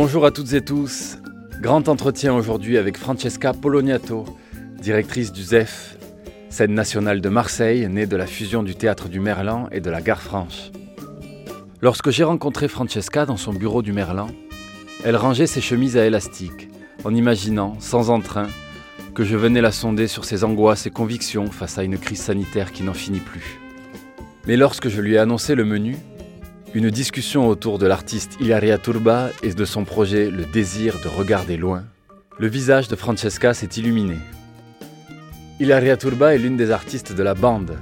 Bonjour à toutes et tous. Grand entretien aujourd'hui avec Francesca Poloniato, directrice du ZEF, scène nationale de Marseille, née de la fusion du théâtre du Merlan et de la Gare Franche. Lorsque j'ai rencontré Francesca dans son bureau du Merlan, elle rangeait ses chemises à élastique, en imaginant, sans entrain, que je venais la sonder sur ses angoisses et convictions face à une crise sanitaire qui n'en finit plus. Mais lorsque je lui ai annoncé le menu, une discussion autour de l'artiste Ilaria Turba et de son projet Le désir de regarder loin, le visage de Francesca s'est illuminé. Ilaria Turba est l'une des artistes de la bande,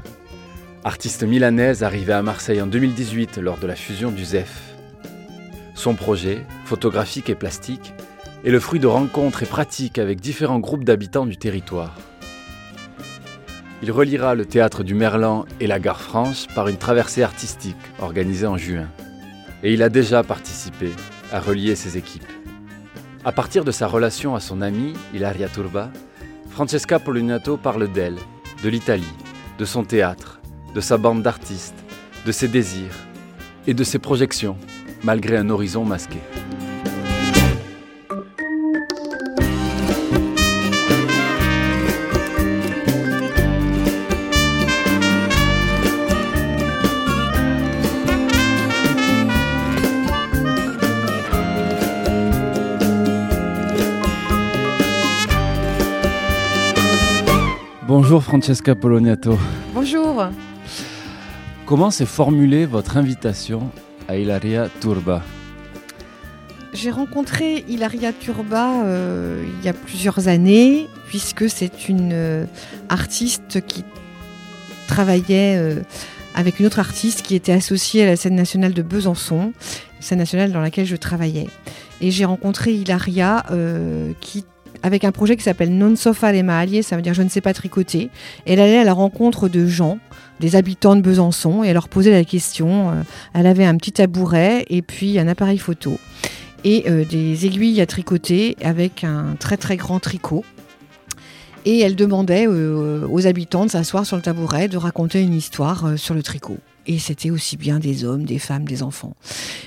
artiste milanaise arrivée à Marseille en 2018 lors de la fusion du ZEF. Son projet, photographique et plastique, est le fruit de rencontres et pratiques avec différents groupes d'habitants du territoire. Il reliera le théâtre du Merlan et la gare Franche par une traversée artistique organisée en juin. Et il a déjà participé à relier ses équipes. À partir de sa relation à son amie, Ilaria Turba, Francesca Poloniato parle d'elle, de l'Italie, de son théâtre, de sa bande d'artistes, de ses désirs et de ses projections, malgré un horizon masqué. Bonjour Francesca Poloniato. Bonjour. Comment s'est formulée votre invitation à Ilaria Turba J'ai rencontré Ilaria Turba euh, il y a plusieurs années, puisque c'est une euh, artiste qui travaillait euh, avec une autre artiste qui était associée à la scène nationale de Besançon, scène nationale dans laquelle je travaillais. Et j'ai rencontré Ilaria qui avec un projet qui s'appelle Non so fare maglie, ça veut dire je ne sais pas tricoter. Elle allait à la rencontre de gens, des habitants de Besançon, et elle leur posait la question. Euh, elle avait un petit tabouret et puis un appareil photo et euh, des aiguilles à tricoter avec un très très grand tricot. Et elle demandait euh, aux habitants de s'asseoir sur le tabouret, de raconter une histoire sur le tricot et c'était aussi bien des hommes, des femmes, des enfants.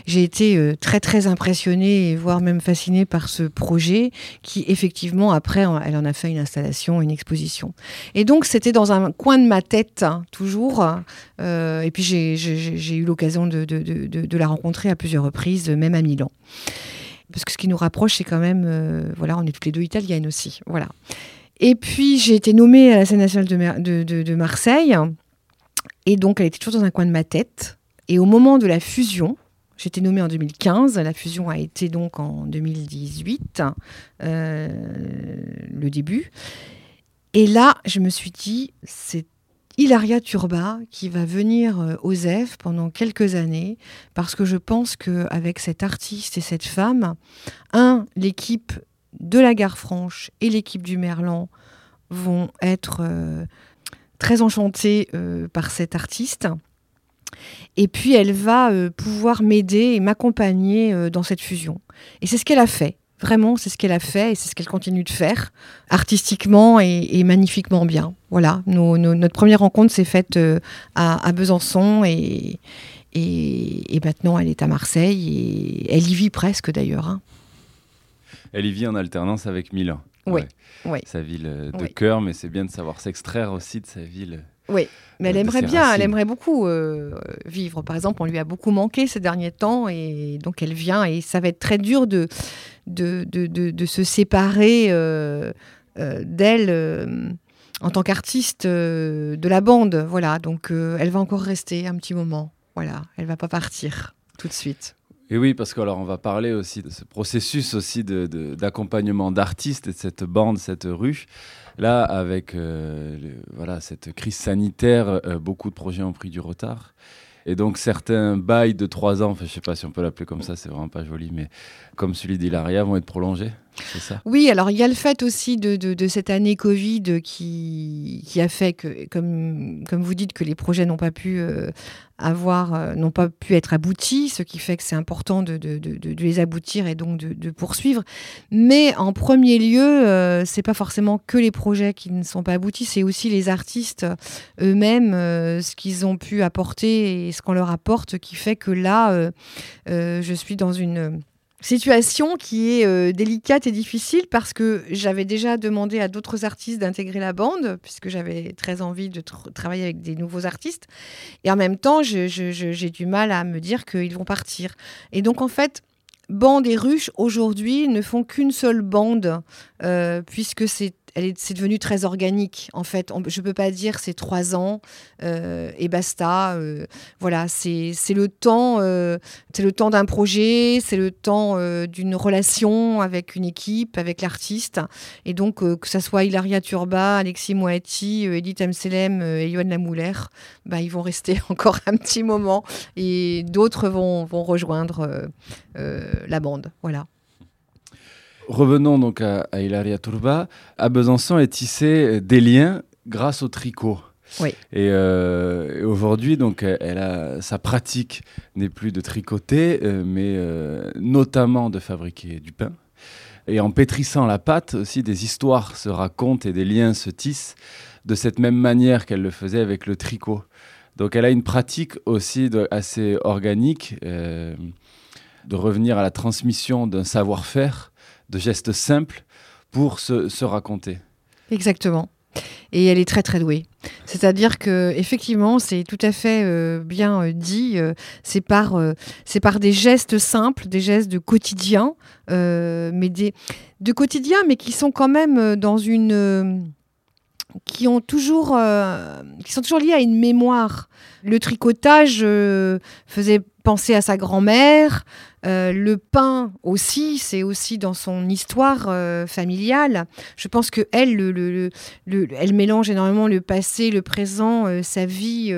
J'ai été euh, très très impressionnée, voire même fascinée par ce projet qui effectivement après elle en a fait une installation, une exposition. Et donc c'était dans un coin de ma tête hein, toujours. Euh, et puis j'ai eu l'occasion de, la rencontrer à plusieurs reprises, même à Milan. Parce que ce qui nous rapproche, c'est quand même, euh, voilà, on est toutes les deux italiennes aussi, voilà. Et puis j'ai été nommée à la scène nationale de Marseille. Et donc, elle était toujours dans un coin de ma tête. Et au moment de la fusion, j'étais nommée en 2015, la fusion a été donc en 2018, euh, le début. Et là, je me suis dit, c'est Hilaria Turba qui va venir euh, aux F pendant quelques années parce que je pense qu'avec cet artiste et cette femme, un, l'équipe de la Gare Franche et l'équipe du Merlan vont être euh, très enchantée euh, par cette artiste. Et puis elle va euh, pouvoir m'aider et m'accompagner euh, dans cette fusion. Et c'est ce qu'elle a fait. Vraiment, c'est ce qu'elle a fait et c'est ce qu'elle continue de faire, artistiquement et, magnifiquement bien. Voilà, notre première rencontre s'est faite à, Besançon et, et, maintenant elle est à Marseille et elle y vit presque d'ailleurs. Hein. Elle y vit en alternance avec Milan. Oui. Sa ville euh, de cœur, mais c'est bien de savoir s'extraire aussi de sa ville. Oui, mais elle aimerait bien, elle aimerait beaucoup euh, vivre. Par exemple, on lui a beaucoup manqué ces derniers temps et donc elle vient et ça va être très dur de, de, de, de, se séparer euh, d'elle en tant qu'artiste de la bande. Voilà, donc elle va encore rester un petit moment. Voilà, elle va pas partir tout de suite. Et oui, parce que on va parler aussi de ce processus aussi d'accompagnement d'artistes et de cette bande, cette ruche. Là, avec euh, voilà cette crise sanitaire, euh, beaucoup de projets ont pris du retard. Et donc certains bails de trois ans, je sais pas si on peut l'appeler comme ça, c'est vraiment pas joli, mais comme celui d'Hilaria, vont être prolongés, Oui, alors il y a le fait aussi de, cette année Covid qui, a fait que, comme, vous dites, que les projets n'ont pas pu euh, avoir, euh, n'ont pas pu être aboutis, ce qui fait que c'est important de, de, les aboutir et donc de, poursuivre. Mais en premier lieu, euh, c'est pas forcément que les projets qui ne sont pas aboutis, c'est aussi les artistes eux-mêmes, euh, ce qu'ils ont pu apporter et ce qu'on leur apporte, qui fait que là, je suis dans une situation qui est euh, délicate et difficile parce que j'avais déjà demandé à d'autres artistes d'intégrer la bande, puisque j'avais très envie de travailler avec des nouveaux artistes. Et en même temps, j'ai du mal à me dire qu'ils vont partir. Et donc, en fait, Bande et Ruche, aujourd'hui, ne font qu'une seule bande, euh, puisque c'est c'est devenu très organique. En fait, je ne peux pas dire c'est trois ans euh, et basta. Euh, voilà, c'est le temps, euh, c'est le temps d'un projet, c'est le temps d'une relation avec une équipe, avec l'artiste. Et donc, que ce soit Hilaria Turba, Alexis Moati, Edith Amselem et Yoann Lamouler, bah, ils vont rester encore un petit moment et d'autres vont, vont rejoindre la bande. Voilà. Revenons donc à, Hilaria Turba. À Besançon est tissé des liens grâce au tricot. Oui. Et, euh, aujourd'hui, donc, elle a, sa pratique n'est plus de tricoter, euh, mais euh, notamment de fabriquer du pain. Et en pétrissant la pâte, aussi des histoires se racontent et des liens se tissent de cette même manière qu'elle le faisait avec le tricot. Donc, elle a une pratique aussi assez organique de revenir à la transmission d'un savoir-faire de gestes simples pour se, raconter. Exactement. Et elle est très très douée. C'est-à-dire que effectivement, c'est tout à fait euh, bien euh, dit. Euh, c'est par c'est par des gestes simples, des gestes de quotidien, mais des de quotidien, mais qui sont quand même dans une qui ont toujours qui sont toujours liés à une mémoire. Le tricotage faisait penser à sa grand-mère. Euh, le pain aussi, c'est aussi dans son histoire euh, familiale. Je pense que elle, le, mélange énormément le passé, le présent, euh, sa vie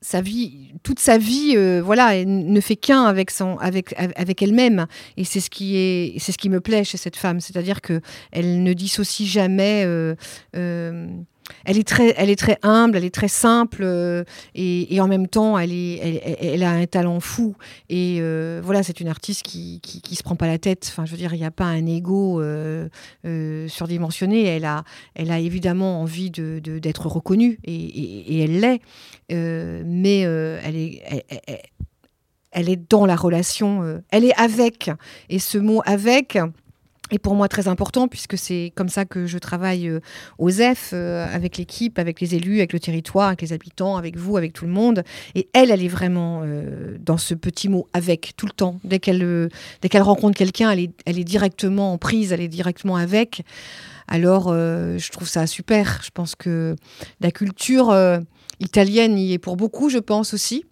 sa vie, toute sa vie, voilà, elle ne fait qu'un avec son, avec elle-même. Et c'est ce qui est, c'est ce qui me plaît chez cette femme, c'est-à-dire que elle ne dissocie jamais elle est très, elle est très humble, elle est très simple euh, et, en même temps, elle, a un talent fou. Et euh, voilà, c'est une artiste qui, qui, se prend pas la tête. Enfin, je veux dire, il n'y a pas un ego euh, surdimensionné. Elle a, elle a évidemment envie de, d'être reconnue et, elle l'est. mais elle est, elle est dans la relation. elle est avec. Et ce mot avec est pour moi très important puisque c'est comme ça que je travaille euh, aux EF, euh, avec l'équipe, avec les élus, avec le territoire, avec les habitants, avec vous, avec tout le monde. Et elle, elle est vraiment euh, dans ce petit mot avec tout le temps. Dès qu'elle dès qu'elle rencontre quelqu'un, elle est, elle est directement en prise, elle est directement avec. Alors, je trouve ça super. Je pense que la culture italienne y est pour beaucoup, je pense aussi.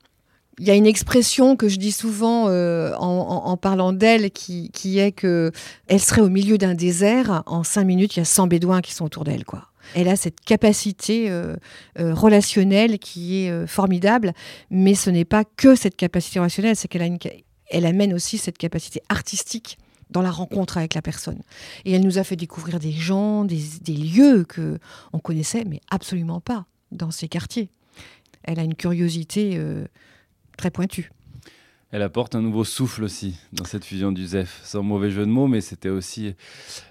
Il y a une expression que je dis souvent euh, en, parlant d'elle qui, est que elle serait au milieu d'un désert. En cinq minutes, il y a 100 bédouins qui sont autour d'elle. quoi. Elle a cette capacité euh, euh, relationnelle qui est formidable, mais ce n'est pas que cette capacité relationnelle, c'est qu'elle elle amène aussi cette capacité artistique dans la rencontre avec la personne. Et elle nous a fait découvrir des gens, des, des lieux que on connaissait, mais absolument pas dans ces quartiers. Elle a une curiosité Elle apporte un nouveau souffle aussi dans cette fusion du ZEF, sans mauvais jeu de mots, mais c'était aussi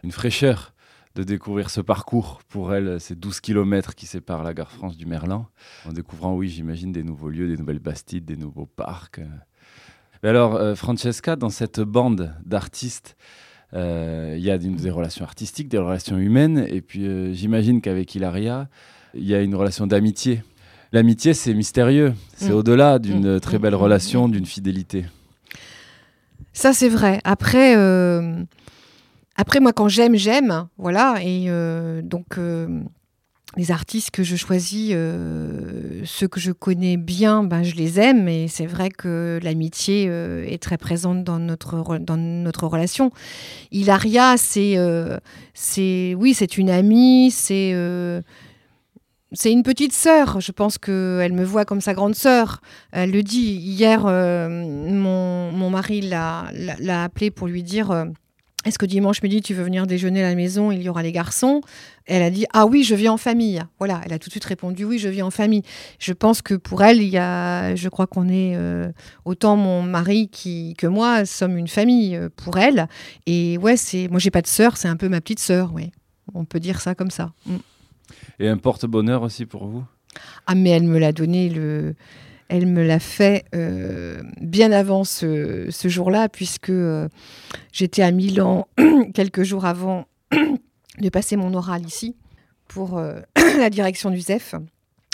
une fraîcheur de découvrir ce parcours. Pour elle, ces 12 km qui séparent la gare France du Merlan, en découvrant, oui, j'imagine, des nouveaux lieux, des nouvelles bastides, des nouveaux parcs. Mais alors, euh, Francesca, dans cette bande d'artistes, euh, il y a des relations artistiques, des relations humaines, et puis euh, j'imagine qu'avec Hilaria, il y a une relation d'amitié l'amitié, c'est mystérieux. C'est mm. au-delà d'une mm. très belle mm. relation, d'une fidélité. Ça, c'est vrai. Après, euh, après moi, quand j'aime, j'aime. Voilà. Et euh, donc, euh, les artistes que je choisis, ceux que je connais bien, ben, je les aime. Et c'est vrai que l'amitié est très présente dans notre, dans notre relation. Hilaria, c'est, c'est, oui, c'est une amie. C'est c'est une petite sœur. Je pense qu'elle me voit comme sa grande sœur. Elle le dit. Hier, euh, mon, mari l'a appelé pour lui dire euh, Est-ce que dimanche midi, tu veux venir déjeuner à la maison? Il y aura les garçons. Elle a dit Ah oui, je viens en famille. Voilà, elle a tout de suite répondu Oui, je viens en famille. Je pense que pour elle, il y a, je crois qu'on est euh, autant mon mari qui, que moi sommes une famille pour elle. Et ouais, c'est moi, j'ai pas de sœur, c'est un peu ma petite sœur. Oui, on peut dire ça comme ça. Mm. Et un porte-bonheur aussi pour vous? Ah, mais elle me l'a donné le. elle me l'a fait bien avant ce, jour-là, puisque j'étais à Milan quelques jours avant de passer mon oral ici pour la direction du ZEF.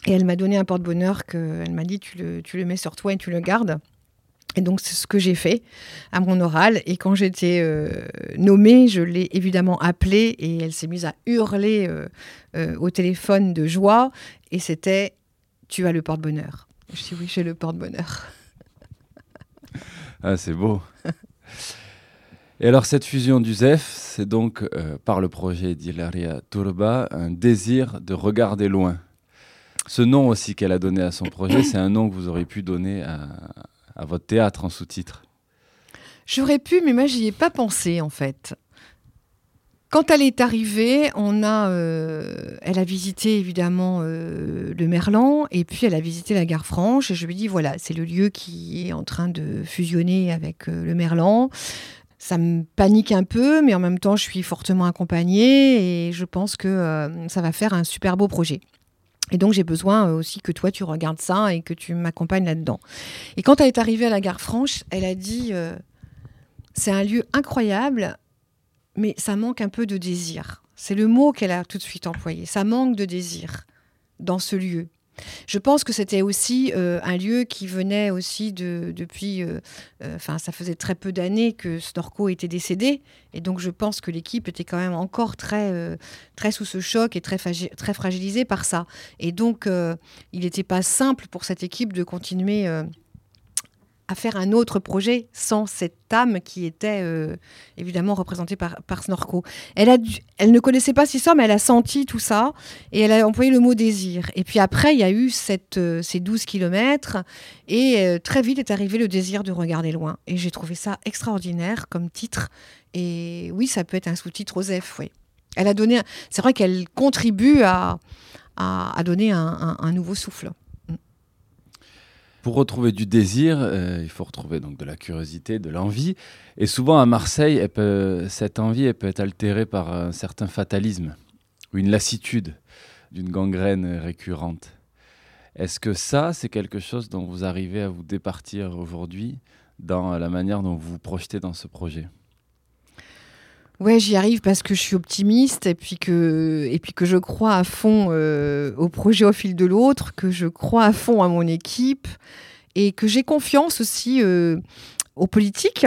Et elle m'a donné un porte-bonheur qu'elle m'a dit tu le, tu le mets sur toi et tu le gardes. Et donc, c'est ce que j'ai fait à mon oral. Et quand j'étais euh, nommée, je l'ai évidemment appelée et elle s'est mise à hurler euh, euh, au téléphone de joie. Et c'était Tu as le porte-bonheur. Je dis Oui, j'ai le porte-bonheur. ah, c'est beau. et alors, cette fusion du ZEF, c'est donc, par le projet d'Hilaria Turba, un désir de regarder loin. Ce nom aussi qu'elle a donné à son projet, c'est un nom que vous auriez pu donner à, à votre théâtre en sous-titres J'aurais pu, mais moi, j'y ai pas pensé, en fait. Quand elle est arrivée, on a, euh, elle a visité évidemment euh, le Merlan et puis elle a visité la gare Franche. Et je lui dis voilà, c'est le lieu qui est en train de fusionner avec euh, le Merlan. Ça me panique un peu, mais en même temps, je suis fortement accompagnée et je pense que ça va faire un super beau projet. Et donc j'ai besoin euh, aussi que toi tu regardes ça et que tu m'accompagnes là-dedans. Et quand elle est arrivée à la gare Franche, elle a dit euh, c'est un lieu incroyable, mais ça manque un peu de désir. C'est le mot qu'elle a tout de suite employé. Ça manque de désir dans ce lieu. Je pense que c'était aussi euh, un lieu qui venait aussi de, depuis, euh, euh, enfin ça faisait très peu d'années que Snorko était décédé, et donc je pense que l'équipe était quand même encore très, très sous ce choc et très, très fragilisée par ça. Et donc il n'était pas simple pour cette équipe de continuer à faire un autre projet sans cette âme qui était euh, évidemment représentée par, par Snorko. Elle, ne connaissait pas ça, mais elle a senti tout ça et elle a employé le mot désir. Et puis après, il y a eu euh, ces 12 kilomètres et euh, très vite est arrivé le désir de regarder loin. Et j'ai trouvé ça extraordinaire comme titre. Et oui, ça peut être un sous-titre Osef, oui. Elle a donné, c'est vrai qu'elle contribue à, donner un nouveau souffle. Pour retrouver du désir, euh, il faut retrouver donc de la curiosité, de l'envie. Et souvent à Marseille, cette envie peut être altérée par un certain fatalisme ou une lassitude d'une gangrène récurrente. Est-ce que ça, c'est quelque chose dont vous arrivez à vous départir aujourd'hui dans la manière dont vous vous projetez dans ce projet? Ouais, j'y arrive parce que je suis optimiste et puis que, et puis que je crois à fond euh, au projet au fil de l'autre, que je crois à fond à mon équipe et que j'ai confiance aussi euh, aux politiques.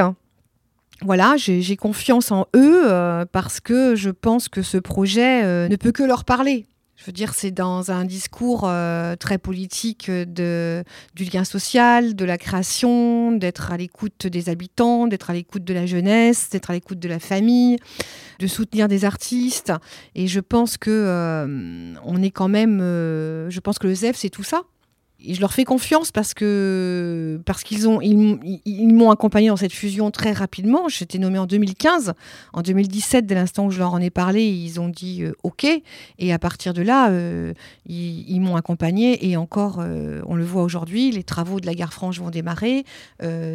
Voilà, j'ai confiance en eux euh, parce que je pense que ce projet ne peut que leur parler. Je veux dire, c'est dans un discours euh, très politique de, du lien social, de la création, d'être à l'écoute des habitants, d'être à l'écoute de la jeunesse, d'être à l'écoute de la famille, de soutenir des artistes. Et je pense que euh, on est quand même. Euh, je pense que le ZEF, c'est tout ça je leur fais confiance parce que parce qu'ils ont ils, m'ont accompagné dans cette fusion très rapidement. J'étais nommée en 2015, en 2017 dès l'instant où je leur en ai parlé, ils ont dit euh, OK et à partir de là euh, ils, m'ont accompagné et encore euh, on le voit aujourd'hui, les travaux de la gare Franche vont démarrer.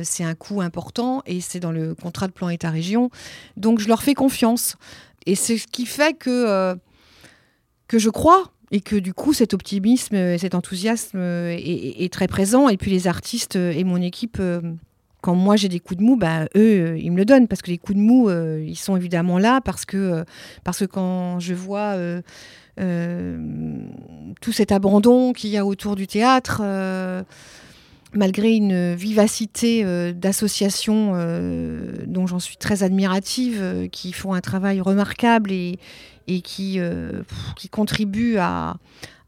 c'est un coût important et c'est dans le contrat de plan État-région. Donc je leur fais confiance et c'est ce qui fait que que je crois et que du coup cet optimisme et cet enthousiasme est, très présent. Et puis les artistes et mon équipe euh, quand moi j'ai des coups de mou bah, eux euh, ils me le donnent. Parce que les coups de mou euh, ils sont évidemment là parce que parce que quand je vois tout cet abandon qu'il y a autour du théâtre malgré une vivacité d'associations dont j'en suis très admirative, qui font un travail remarquable et, et qui, euh, qui contribue à,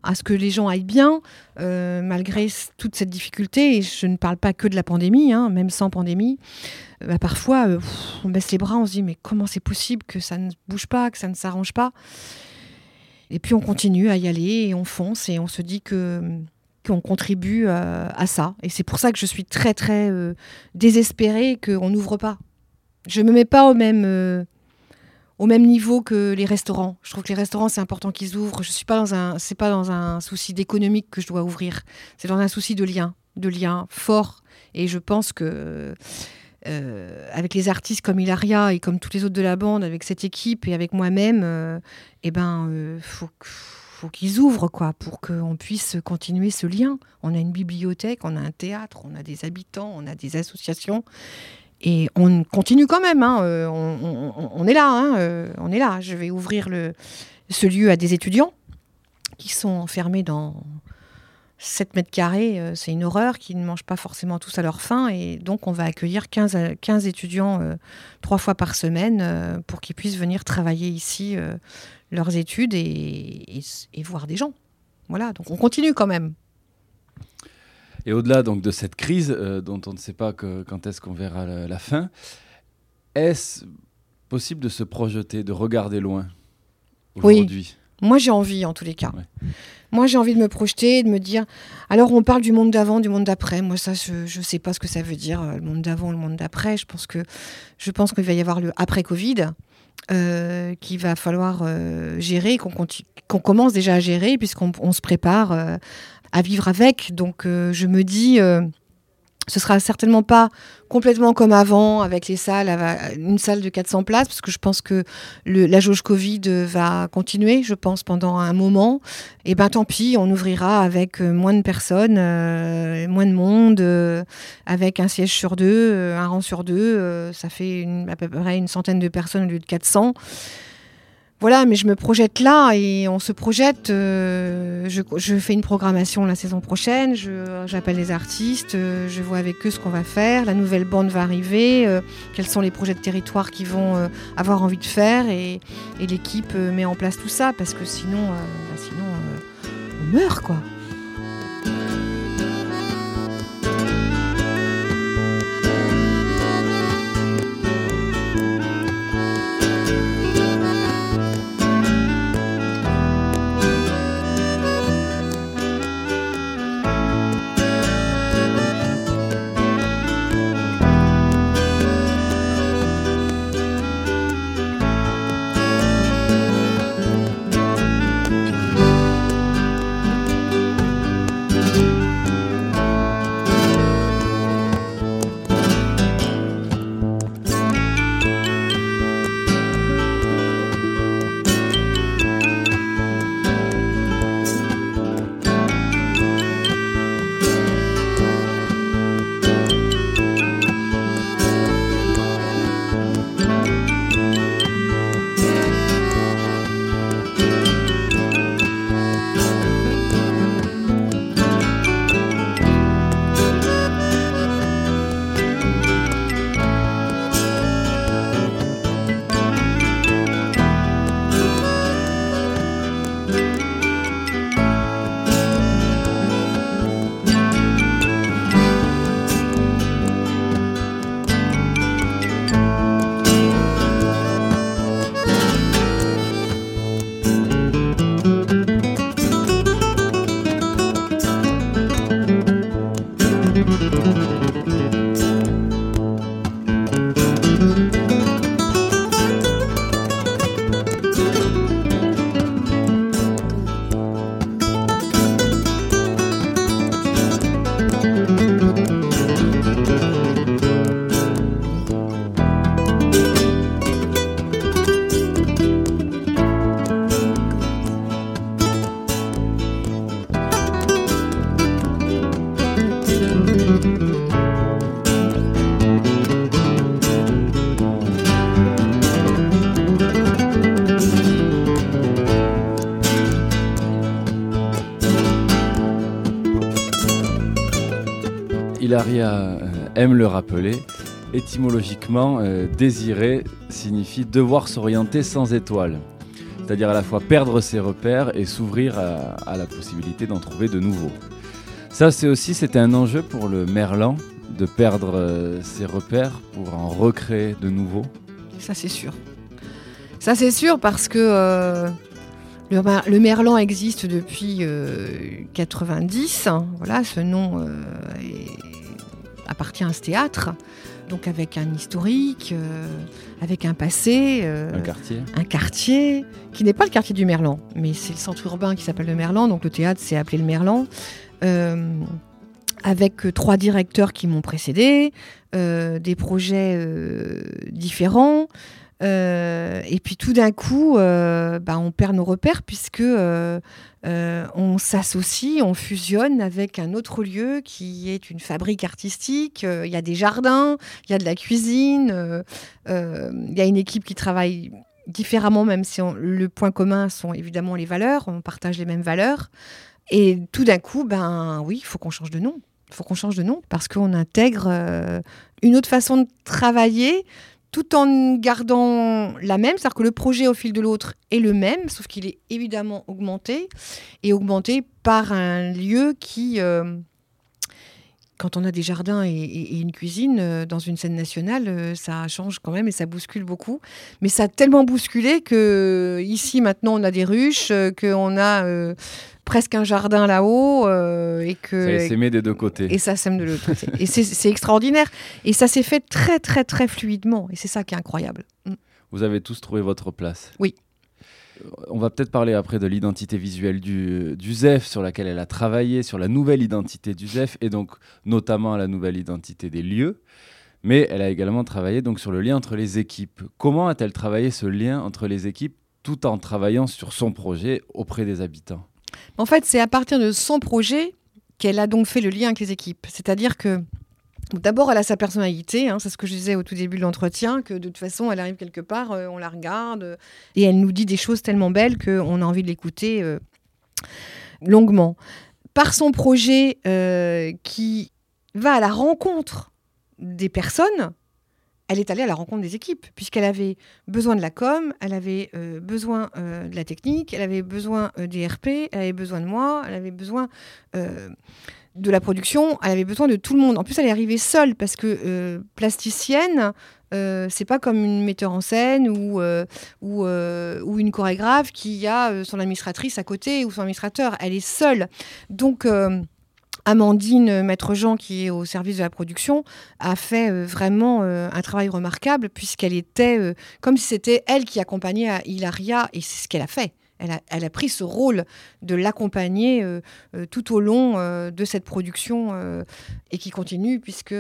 à ce que les gens aillent bien, euh, malgré toute cette difficulté. Et je ne parle pas que de la pandémie, hein, même sans pandémie. Euh, bah, parfois, on baisse les bras, on se dit mais comment c'est possible que ça ne bouge pas, que ça ne s'arrange pas? Et puis on continue à y aller et on fonce et on se dit que qu'on contribue à ça. Et c'est pour ça que je suis très très désespérée qu'on n'ouvre pas. Je me mets pas au même au même niveau que les restaurants. Je trouve que les restaurants, c'est important qu'ils ouvrent. Je suis pas dans un, c'est pas dans un souci d'économique que je dois ouvrir. C'est dans un souci de lien, de lien fort. Et je pense que euh, avec les artistes comme Hilaria et comme tous les autres de la bande, avec cette équipe et avec moi-même, euh, eh ben, euh, faut, faut qu'ils ouvrent, quoi, pour qu'on puisse continuer ce lien. On a une bibliothèque, on a un théâtre, on a des habitants, on a des associations. Et on continue quand même, hein, euh, on, est là, hein, euh, on est là. Je vais ouvrir ce lieu à des étudiants qui sont enfermés dans 7 mètres carrés. Euh, c'est une horreur, qui ne mangent pas forcément tous à leur faim. Et donc, on va accueillir 15, 15 étudiants trois fois par semaine pour qu'ils puissent venir travailler ici leurs études et, et voir des gens. Voilà, donc on continue quand même. Et au-delà donc de cette crise euh, dont on ne sait pas quand est-ce qu'on verra la, fin, est-ce possible de se projeter, de regarder loin aujourd'hui? Oui. Moi j'ai envie en tous les cas. Moi j'ai envie de me projeter, de me dire. Alors on parle du monde d'avant, du monde d'après. Moi ça je ne sais pas ce que ça veut dire euh, le monde d'avant, le monde d'après. Je pense que je pense qu'il va y avoir le après Covid. Euh, qu'il va falloir gérer, qu'on commence déjà à gérer, puisqu'on se prépare à vivre avec. Donc euh, je me dis, euh, ce sera certainement pas complètement comme avant avec les salles, une salle de 400 places, parce que je pense que la jauge Covid va continuer, je pense, pendant un moment. Et ben tant pis, on ouvrira avec euh, moins de personnes, moins de monde, avec un siège sur deux, un rang sur deux. ça fait à peu près une centaine de personnes au lieu de 400 voilà, mais je me projette là et on se projette. Euh, je, fais une programmation la saison prochaine, j'appelle les artistes, euh, je vois avec eux ce qu'on va faire. La nouvelle bande va arriver, euh, quels sont les projets de territoire qu'ils vont avoir envie de faire et, l'équipe met en place tout ça parce que sinon, bah, sinon on meurt quoi. Hilaria euh, aime le rappeler. Étymologiquement, euh, désirer signifie devoir s'orienter sans étoile, c'est-à-dire à la fois perdre ses repères et s'ouvrir à, la possibilité d'en trouver de nouveaux. Ça, c'est aussi c'était un enjeu pour le Merlan de perdre euh, ses repères pour en recréer de nouveaux. Ça, c'est sûr. Ça, c'est sûr parce que le, Merlan existe depuis 90. Voilà, ce nom appartient à ce théâtre, donc avec un historique, euh, avec un passé. Euh, un quartier. Un quartier, qui n'est pas le quartier du Merlan, mais c'est le centre urbain qui s'appelle le Merlan, donc le théâtre s'est appelé le Merlan. Euh, avec trois directeurs qui m'ont précédé, des projets différents. Et puis tout d'un coup, bah, on perd nos repères puisque on s'associe, on fusionne avec un autre lieu qui est une fabrique artistique. Il y a des jardins, il y a de la cuisine, il y a une équipe qui travaille différemment, même si le point commun sont évidemment les valeurs, on partage les mêmes valeurs. Et tout d'un coup, ben oui, il faut qu'on change de nom. Il faut qu'on change de nom parce qu'on intègre euh, une autre façon de travailler tout en gardant la même, c'est-à-dire que le projet au fil de l'autre est le même, sauf qu'il est évidemment augmenté et augmenté par un lieu qui, euh, quand on a des jardins et, une cuisine euh, dans une scène nationale, euh, ça change quand même et ça bouscule beaucoup. Mais ça a tellement bousculé que ici maintenant on a des ruches, qu'on a presque un jardin là-haut et que ça des deux côtés. Et ça sème de l'autre côté. et c'est extraordinaire. Et ça s'est fait très très très fluidement. Et c'est ça qui est incroyable. Mm. Vous avez tous trouvé votre place. Oui. On va peut-être parler après de l'identité visuelle du, du, ZEF, sur laquelle elle a travaillé, sur la nouvelle identité du ZEF, et donc notamment la nouvelle identité des lieux. Mais elle a également travaillé donc sur le lien entre les équipes. Comment a-t-elle travaillé ce lien entre les équipes tout en travaillant sur son projet auprès des habitants? En fait, c'est à partir de son projet qu'elle a donc fait le lien avec les équipes. C'est-à-dire que D'abord, elle a sa personnalité, hein, c'est ce que je disais au tout début de l'entretien, que de toute façon, elle arrive quelque part, euh, on la regarde, et elle nous dit des choses tellement belles qu'on a envie de l'écouter euh, longuement. Par son projet euh, qui va à la rencontre des personnes, elle est allée à la rencontre des équipes, puisqu'elle avait besoin de la com, elle avait besoin de la technique, elle avait besoin des RP, elle avait besoin de moi, elle avait besoin de la production, elle avait besoin de tout le monde. En plus, elle est arrivée seule parce que euh, plasticienne, euh, c'est pas comme une metteur en scène ou, euh, ou, une chorégraphe qui a son administratrice à côté ou son administrateur. Elle est seule. Donc, Amandine Maître Jean, qui est au service de la production, a fait vraiment un travail remarquable puisqu'elle était comme si c'était elle qui accompagnait Hilaria et c'est ce qu'elle a fait elle a, pris ce rôle de l'accompagner euh, euh, tout au long euh, de cette production et qui continue puisque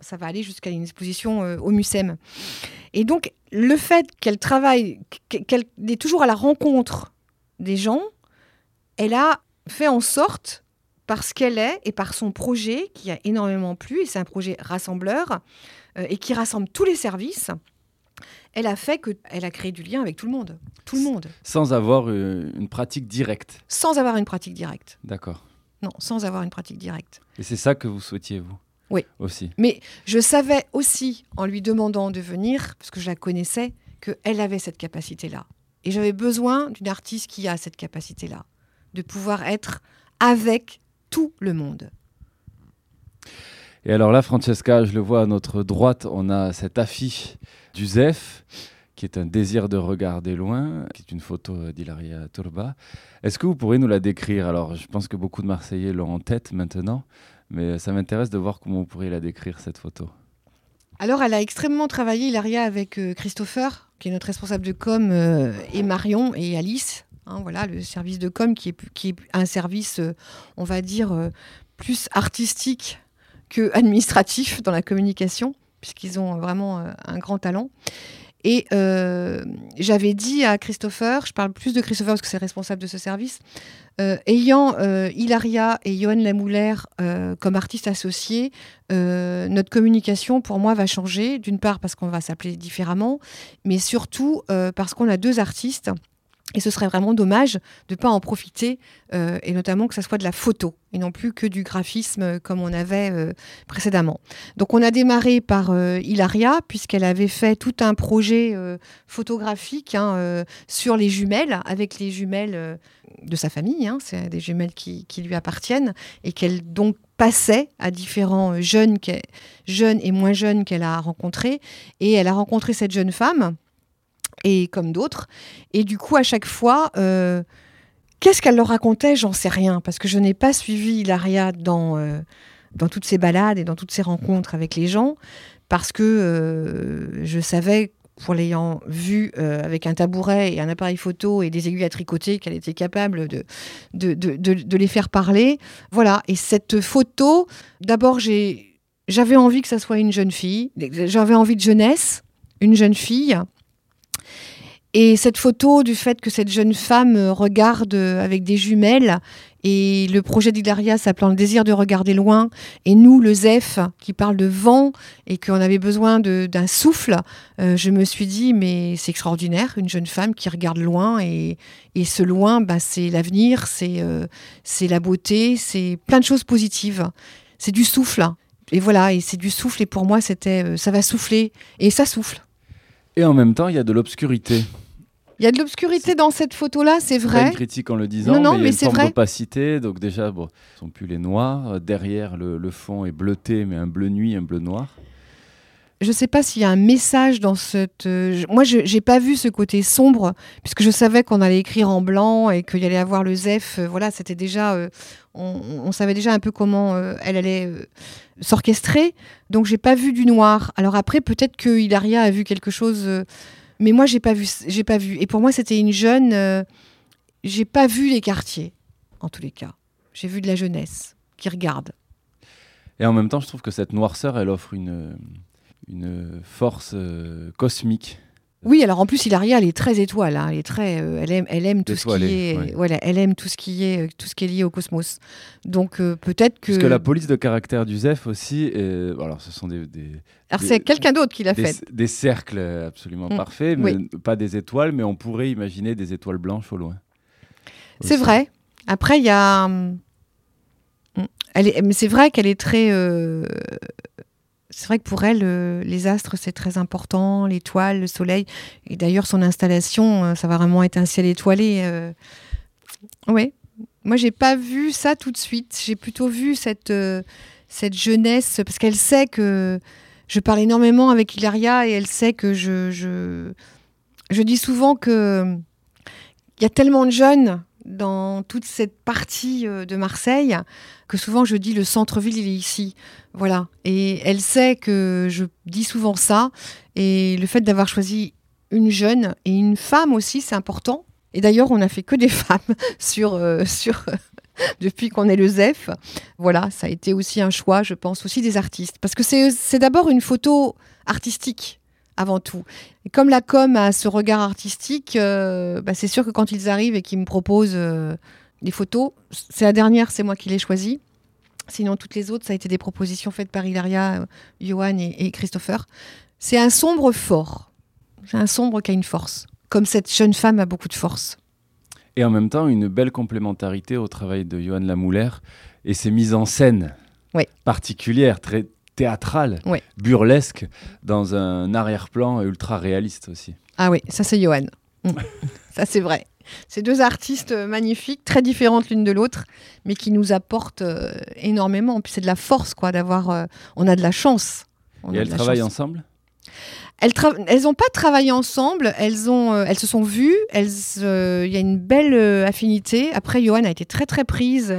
ça va aller jusqu'à une exposition au MUSEM. Et donc, le fait qu'elle travaille, qu'elle est toujours à la rencontre des gens, elle a fait en sorte, parce qu'elle est et par son projet qui a énormément plu, et c'est un projet rassembleur, et qui rassemble tous les services, elle a fait qu'elle a créé du lien avec tout le monde. Tout le monde. Sans avoir euh, une pratique directe. Sans avoir une pratique directe. D'accord. Non, sans avoir une pratique directe. Et c'est ça que vous souhaitiez, vous? Oui. Aussi. Mais je savais aussi, en lui demandant de venir, parce que je la connaissais, qu'elle avait cette capacité-là. Et j'avais besoin d'une artiste qui a cette capacité-là, de pouvoir être avec tout le monde. Et alors là, Francesca, je le vois à notre droite, on a cette affiche du ZEF, qui est un désir de regarder loin, qui est une photo d'Hilaria Turba. Est-ce que vous pourriez nous la décrire? Alors, je pense que beaucoup de Marseillais l'ont en tête maintenant, mais ça m'intéresse de voir comment vous pourriez la décrire, cette photo. Alors, elle a extrêmement travaillé, Hilaria, avec euh, Christopher, qui est notre responsable de com, euh, et Marion et Alice. Hein, voilà, le service de com qui est, qui est un service, euh, on va dire, plus artistique que administratif dans la communication, puisqu'ils ont vraiment euh, un grand talent. Et euh, j'avais dit à Christopher, je parle plus de Christopher parce que c'est responsable de ce service, euh, ayant Hilaria et Johan Lamouler comme artistes associés, notre communication pour moi va changer, d'une part parce qu'on va s'appeler différemment, mais surtout parce qu'on a deux artistes et ce serait vraiment dommage de ne pas en profiter, euh, et notamment que ça soit de la photo, et non plus que du graphisme euh, comme on avait euh, précédemment. Donc on a démarré par Hilaria, puisqu'elle avait fait tout un projet photographique hein, sur les jumelles, avec les jumelles de sa famille, hein, c'est des jumelles qui, qui, lui appartiennent, et qu'elle donc passait à différents jeunes, jeunes et moins jeunes qu'elle a rencontrés. Et elle a rencontré cette jeune femme et comme d'autres. Et du coup, à chaque fois, euh, qu'est-ce qu'elle leur racontait? J'en sais rien, parce que je n'ai pas suivi Hilaria dans, euh, dans toutes ses balades et dans toutes ses rencontres avec les gens, parce que euh, je savais, pour l'ayant vue avec un tabouret et un appareil photo et des aiguilles à tricoter, qu'elle était capable de de, de, de, les faire parler. Voilà, et cette photo, d'abord, j'ai... J'avais envie que ça soit une jeune fille, j'avais envie de jeunesse, une jeune fille. Et cette photo du fait que cette jeune femme regarde avec des jumelles, et le projet d'Hilaria s'appelant Le désir de regarder loin, et nous, le ZEF, qui parle de vent et qu'on avait besoin d'un souffle, euh, je me suis dit, mais c'est extraordinaire, une jeune femme qui regarde loin, et, et ce loin, bah, c'est l'avenir, euh, c'est la beauté, c'est plein de choses positives. C'est du souffle. Et voilà, et c'est du souffle, et pour moi, c'était euh, ça va souffler, et ça souffle. Et en même temps, il y a de l'obscurité. Il y a de l'obscurité dans cette photo-là, c'est vrai. Pas une critique en le disant, non, non, mais, il y a une forme d'opacité. Donc déjà, bon, ce sont plus les noirs. Euh, derrière, le, fond est bleuté, mais un bleu nuit, un bleu noir. Je ne sais pas s'il y a un message dans cette. Euh, moi, je n'ai pas vu ce côté sombre, puisque je savais qu'on allait écrire en blanc et qu'il y allait avoir le ZEF. Euh, voilà, c'était déjà. on, savait déjà un peu comment elle allait s'orchestrer. Donc, j'ai pas vu du noir. Alors après, peut-être que Hilaria a vu quelque chose mais moi, j'ai pas vu. J'ai pas vu. Et pour moi, c'était une jeune. Euh, j'ai pas vu les quartiers, en tous les cas. J'ai vu de la jeunesse qui regarde. Et en même temps, je trouve que cette noirceur, elle offre une, une force euh, cosmique oui, alors en plus, Hilaria, elle est très étoile. Hein. Elle est très, euh, elle aime, elle aime tout ce qui est, voilà, elle aime tout ce qui est, euh, tout ce qui est lié au cosmos. Donc euh, peut-être que. Parce que la police de caractère du Zef aussi, alors ce sont des. alors c'est quelqu'un d'autre qui l'a fait. Des cercles absolument mm. parfaits, mais pas des étoiles, mais on pourrait imaginer des étoiles blanches au loin. C'est vrai. Après, il y a. Elle est, mais c'est vrai qu'elle est très c'est vrai que pour elle, euh, les astres, c'est très important, l'étoile, le soleil. Et d'ailleurs, son installation, euh, ça va vraiment être un ciel étoilé. Euh. Oui. Moi, j'ai pas vu ça tout de suite. J'ai plutôt vu cette, jeunesse, parce qu'elle sait que je parle énormément avec Hilaria et elle sait que je, je, je dis souvent que il y a tellement de jeunes dans toute cette partie de Marseille que souvent je dis le centre-ville, il est ici. Voilà. Et elle sait que je dis souvent ça. Et le fait d'avoir choisi une jeune et une femme aussi, c'est important. Et d'ailleurs, on n'a fait que des femmes sur, euh, depuis qu'on est le ZEF. Voilà, ça a été aussi un choix, je pense, aussi des artistes. Parce que c'est d'abord une photo artistique avant tout. Et comme la com a ce regard artistique, euh, bah, c'est sûr que quand ils arrivent et qu'ils me proposent euh, des photos, c'est la dernière, c'est moi qui l'ai choisie. Sinon, toutes les autres, ça a été des propositions faites par Hilaria, euh, Johan et, Christopher. C'est un sombre fort. C'est un sombre qui a une force. Comme cette jeune femme a beaucoup de force. Et en même temps, une belle complémentarité au travail de Johan Lamouler et ses mises en scène particulières, très théâtrales, burlesques, dans un arrière-plan ultra réaliste aussi. Ah oui, ça c'est Johan. Mm. ça c'est vrai. Ces deux artistes magnifiques, très différentes l'une de l'autre, mais qui nous apportent euh, énormément. Puis c'est de la force, quoi, d'avoir. Euh, on a de la chance. Et elles travaillent ensemble? Elles n'ont pas travaillé ensemble, elles, ont, euh, elles se sont vues, il y a une belle affinité. Après, Johan a été très très prise.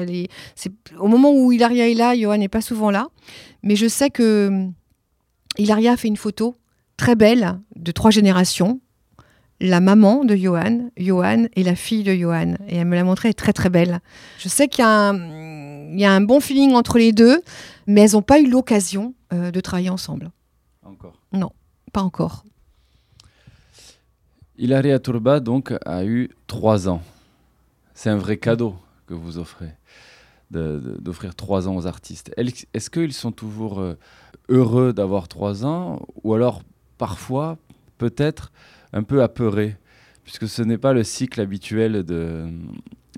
c'est, au moment où Hilaria est là, Johan n'est pas souvent là. Mais je sais que Hilaria a fait une photo très belle de trois générations la maman de Johan, Johan et la fille de Johan. Et elle me l'a montré, elle est très très belle. Je sais qu'il y, a un bon feeling entre les deux, mais elles n'ont pas eu l'occasion euh, de travailler ensemble. Encore Non, pas encore. Hilaria Turba, donc, a eu trois ans. C'est un vrai cadeau que vous offrez, d'offrir trois ans aux artistes. Est-ce qu'ils sont toujours euh, heureux d'avoir trois ans Ou alors, parfois, peut-être, un peu apeuré, puisque ce n'est pas le cycle habituel de,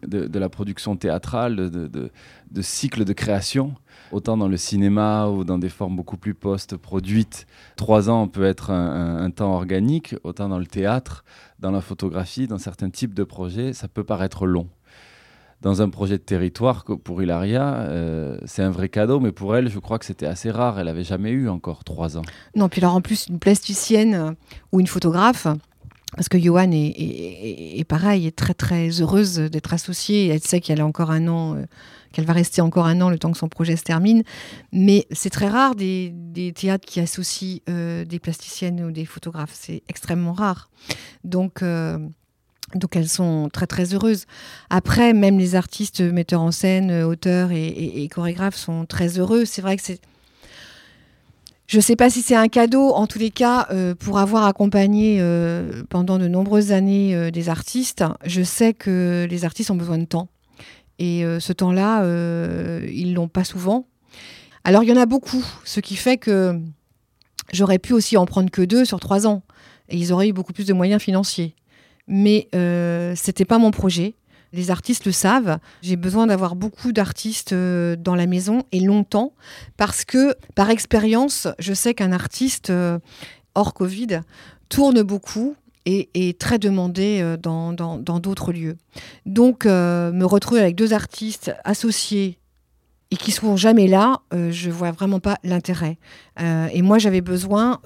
de, la production théâtrale, de, de, cycle de création. Autant dans le cinéma ou dans des formes beaucoup plus post-produites, trois ans peut être un, temps organique, autant dans le théâtre, dans la photographie, dans certains types de projets, ça peut paraître long dans un projet de territoire pour Hilaria, euh, c'est un vrai cadeau, mais pour elle, je crois que c'était assez rare. Elle n'avait jamais eu encore trois ans. Non, puis alors en plus, une plasticienne euh, ou une photographe, parce que Johan est, pareil, est très très heureuse d'être associée. Elle sait qu'elle a encore un an, euh, qu'elle va rester encore un an le temps que son projet se termine. Mais c'est très rare des, théâtres qui associent des plasticiennes ou des photographes. C'est extrêmement rare. Donc donc elles sont très très heureuses. Après, même les artistes, metteurs en scène, auteurs et, chorégraphes sont très heureux. C'est vrai que c'est... Je ne sais pas si c'est un cadeau, en tous les cas, euh, pour avoir accompagné euh, pendant de nombreuses années euh, des artistes, je sais que les artistes ont besoin de temps. Et ce temps-là, ils l'ont pas souvent. Alors il y en a beaucoup, ce qui fait que j'aurais pu aussi en prendre que deux sur trois ans. Et ils auraient eu beaucoup plus de moyens financiers. Mais ce n'était pas mon projet. Les artistes le savent. J'ai besoin d'avoir beaucoup d'artistes euh, dans la maison et longtemps parce que, par expérience, je sais qu'un artiste euh, hors Covid tourne beaucoup et est très demandé euh, dans d'autres lieux. Donc, me retrouver avec deux artistes associés et qui sont jamais là, je vois vraiment pas l'intérêt. et moi, j'avais besoin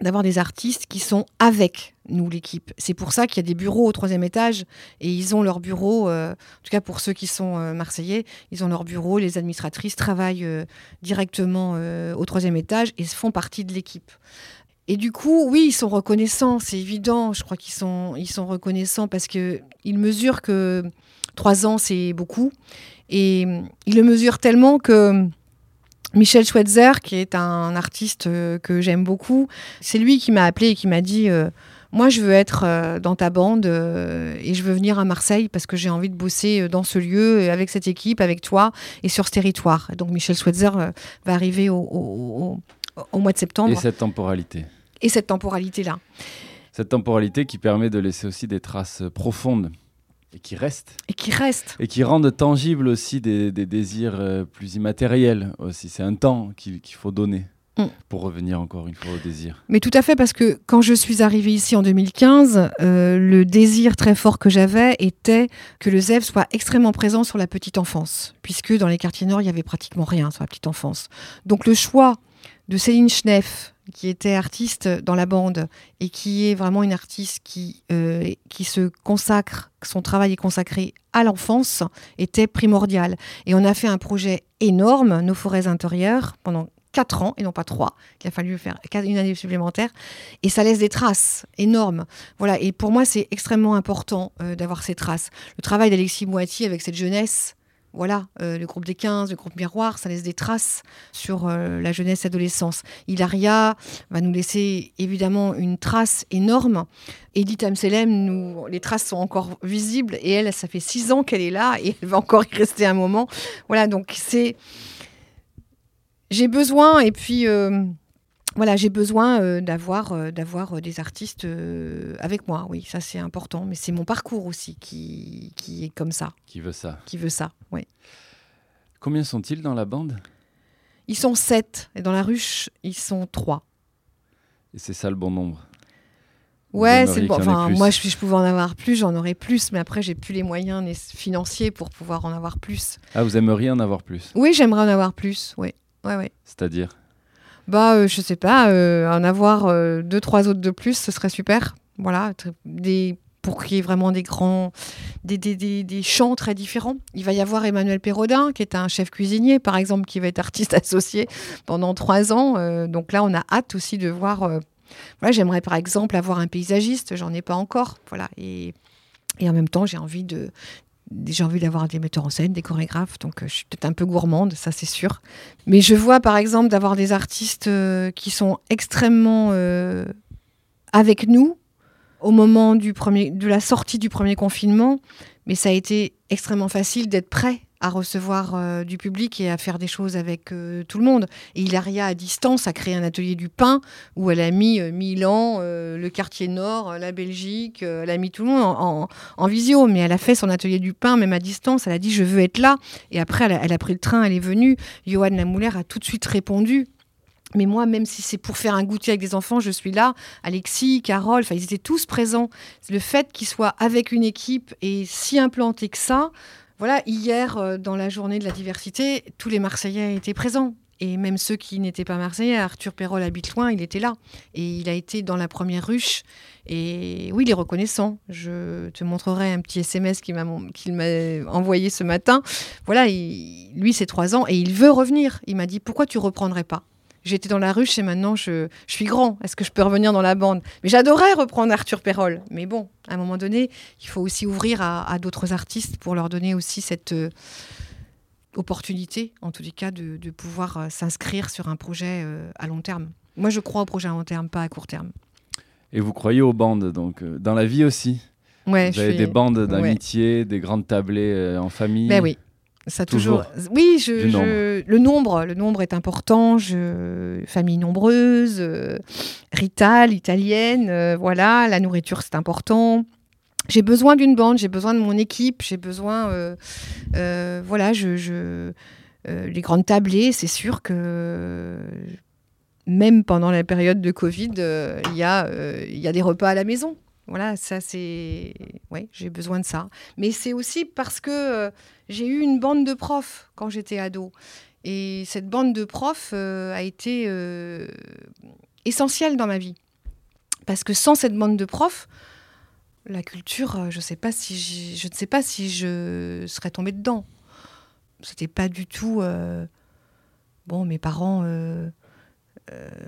d'avoir des artistes qui sont avec nous, l'équipe. C'est pour ça qu'il y a des bureaux au troisième étage et ils ont leur bureau, euh, en tout cas pour ceux qui sont euh, marseillais, ils ont leur bureau, les administratrices travaillent euh, directement au troisième étage et font partie de l'équipe. Et du coup, oui, ils sont reconnaissants, c'est évident, je crois qu'ils sont, ils sont reconnaissants parce qu'ils mesurent que trois ans, c'est beaucoup. Et ils le mesurent tellement que Michel Schweitzer, qui est un artiste euh, que j'aime beaucoup, c'est lui qui m'a appelé et qui m'a dit euh, Moi, je veux être euh, dans ta bande et je veux venir à Marseille parce que j'ai envie de bosser dans ce lieu, avec cette équipe, avec toi et sur ce territoire. Donc, Michel Schweitzer va arriver au, au, mois de septembre. Et cette temporalité. Et cette temporalité-là. Cette temporalité qui permet de laisser aussi des traces profondes et qui restent. Et qui restent. Et qui rendent tangibles aussi des, désirs euh, plus immatériels aussi. C'est un temps qu'il faut donner mm. pour revenir encore une fois au désir. Mais tout à fait, parce que quand je suis arrivée ici en 2015, euh, le désir très fort que j'avais était que le ZEV soit extrêmement présent sur la petite enfance, puisque dans les quartiers nord, il y avait pratiquement rien sur la petite enfance. Donc le choix de Céline Schneff, qui était artiste dans la bande et qui est vraiment une artiste qui, euh, qui se consacre, son travail est consacré à l'enfance, était primordial. Et on a fait un projet énorme, Nos forêts intérieures, pendant quatre ans et non pas trois. Il a fallu faire une année supplémentaire et ça laisse des traces énormes. Voilà. Et pour moi, c'est extrêmement important euh, d'avoir ces traces. Le travail d'Alexis Moiti avec cette jeunesse voilà, euh, le groupe des 15, le groupe Miroir, ça laisse des traces sur euh, la jeunesse l'adolescence. Hilaria va nous laisser évidemment une trace énorme. Edith Amselem, nous, les traces sont encore visibles et elle, ça fait six ans qu'elle est là et elle va encore y rester un moment. Voilà, donc c'est. J'ai besoin et puis. Euh, voilà, j'ai besoin euh, d'avoir euh, d'avoir euh, des artistes avec moi. Oui, ça c'est important. Mais c'est mon parcours aussi qui, qui est comme ça. Qui veut ça. Qui veut ça, oui. Combien sont-ils dans la bande? Ils sont sept. Et dans la ruche, ils sont trois. Et c'est ça le bon nombre? Ouais, c'est bon. Enfin, moi, je, je pouvais en avoir plus, j'en aurais plus, mais après, j'ai plus les moyens financiers pour pouvoir en avoir plus. Ah, vous aimeriez en avoir plus? Oui, j'aimerais en avoir plus, oui. Ouais, ouais. C'est-à-dire? Bah, euh, je sais pas, euh, en avoir euh, deux, trois autres de plus, ce serait super. Voilà, des, pour qu'il y ait vraiment des grands, des, des, des, chants très différents. Il va y avoir Emmanuel Perrodin, qui est un chef cuisinier, par exemple, qui va être artiste associé pendant trois ans. donc là, on a hâte aussi de voir. voilà, j'aimerais par exemple avoir un paysagiste, j'en ai pas encore. Voilà, et, et en même temps, j'ai envie de j'ai envie d'avoir des metteurs en scène, des chorégraphes, donc euh, je suis peut-être un peu gourmande, ça c'est sûr. Mais je vois par exemple d'avoir des artistes euh, qui sont extrêmement euh, avec nous au moment du premier, de la sortie du premier confinement, mais ça a été extrêmement facile d'être prêt à recevoir euh, du public et à faire des choses avec euh, tout le monde. Et Hilaria, à distance, a créé un atelier du pain où elle a mis euh, Milan, le quartier nord, la Belgique, elle a mis tout le monde en, visio. Mais elle a fait son atelier du pain, même à distance. Elle a dit Je veux être là. Et après, elle a, pris le train, elle est venue. Johan Lamouler a tout de suite répondu. Mais moi, même si c'est pour faire un goûter avec des enfants, je suis là. Alexis, Carole, ils étaient tous présents. Le fait qu'ils soient avec une équipe et si implantés que ça, voilà, hier, euh, dans la journée de la diversité, tous les Marseillais étaient présents. Et même ceux qui n'étaient pas Marseillais, Arthur Perrol habite loin, il était là. Et il a été dans la première ruche. Et oui, il est reconnaissant. Je te montrerai un petit SMS qu'il m'a envoyé ce matin. Voilà, lui, c'est trois ans et il veut revenir. Il m'a dit Pourquoi tu reprendrais pas? J'étais dans la ruche et maintenant je, suis grand. Est-ce que je peux revenir dans la bande? Mais j'adorais reprendre Arthur Perrol. Mais bon, à un moment donné, il faut aussi ouvrir à, d'autres artistes pour leur donner aussi cette. Euh, opportunité, en tous les cas, de, pouvoir s'inscrire sur un projet à long terme. Moi, je crois au projet à long terme, pas à court terme. Et vous croyez aux bandes, donc dans la vie aussi? Ouais, Vous avez des bandes d'amitié, des grandes tablées en famille? Ben oui, ça toujours. Oui, je, le nombre, le nombre est important. Je... Famille nombreuse, euh, rital, italienne, euh, voilà. La nourriture c'est important. J'ai besoin d'une bande, j'ai besoin de mon équipe, j'ai besoin, euh, voilà, je, les grandes tablées, c'est sûr que même pendant la période de Covid, il y, y a des repas à la maison. Voilà, ça c'est. Oui, j'ai besoin de ça. Mais c'est aussi parce que euh, j'ai eu une bande de profs quand j'étais ado. Et cette bande de profs euh, a été euh, essentielle dans ma vie. Parce que sans cette bande de profs, la culture, je, sais pas si je ne sais pas si je serais tombée dedans. C'était pas du tout. Bon, mes parents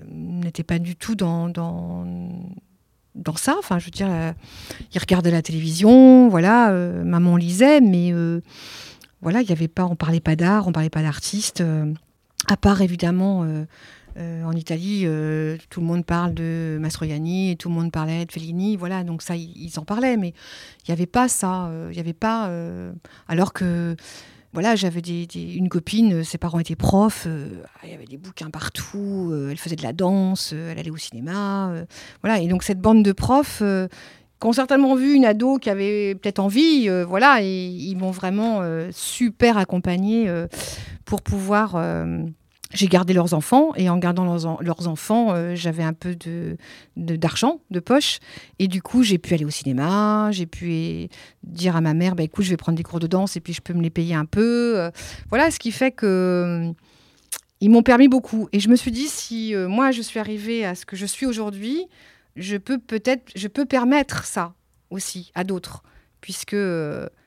n'étaient pas du tout dans dans ça. Enfin, je veux dire, euh, regardaient la télévision, voilà, euh, maman lisait, mais euh, voilà, il y avait pas, on parlait pas d'art, on parlait pas d'artistes, à part évidemment. en Italie, tout le monde parle de Mastroianni tout le monde parlait de Fellini, voilà, donc ça, ils, en parlaient, mais il n'y avait pas ça, il n'y avait pas. alors que voilà, j'avais une copine, euh, ses parents étaient profs, euh, il y avait des bouquins partout, euh, elle faisait de la danse, elle allait au cinéma. voilà, et donc cette bande de profs qui ont certainement vu une ado qui avait peut-être envie, voilà, et ils m'ont vraiment super accompagnée pour pouvoir j'ai gardé leurs enfants et en gardant leurs, enfants, euh, j'avais un peu d'argent de, poche. Et du coup, j'ai pu aller au cinéma, j'ai pu dire à ma mère, bah, écoute, je vais prendre des cours de danse et puis je peux me les payer un peu. Euh, voilà, ce qui fait que euh, ils m'ont permis beaucoup. Et je me suis dit, si moi, je suis arrivée à ce que je suis aujourd'hui, je peux peut-être, je peux permettre ça aussi à d'autres, puisque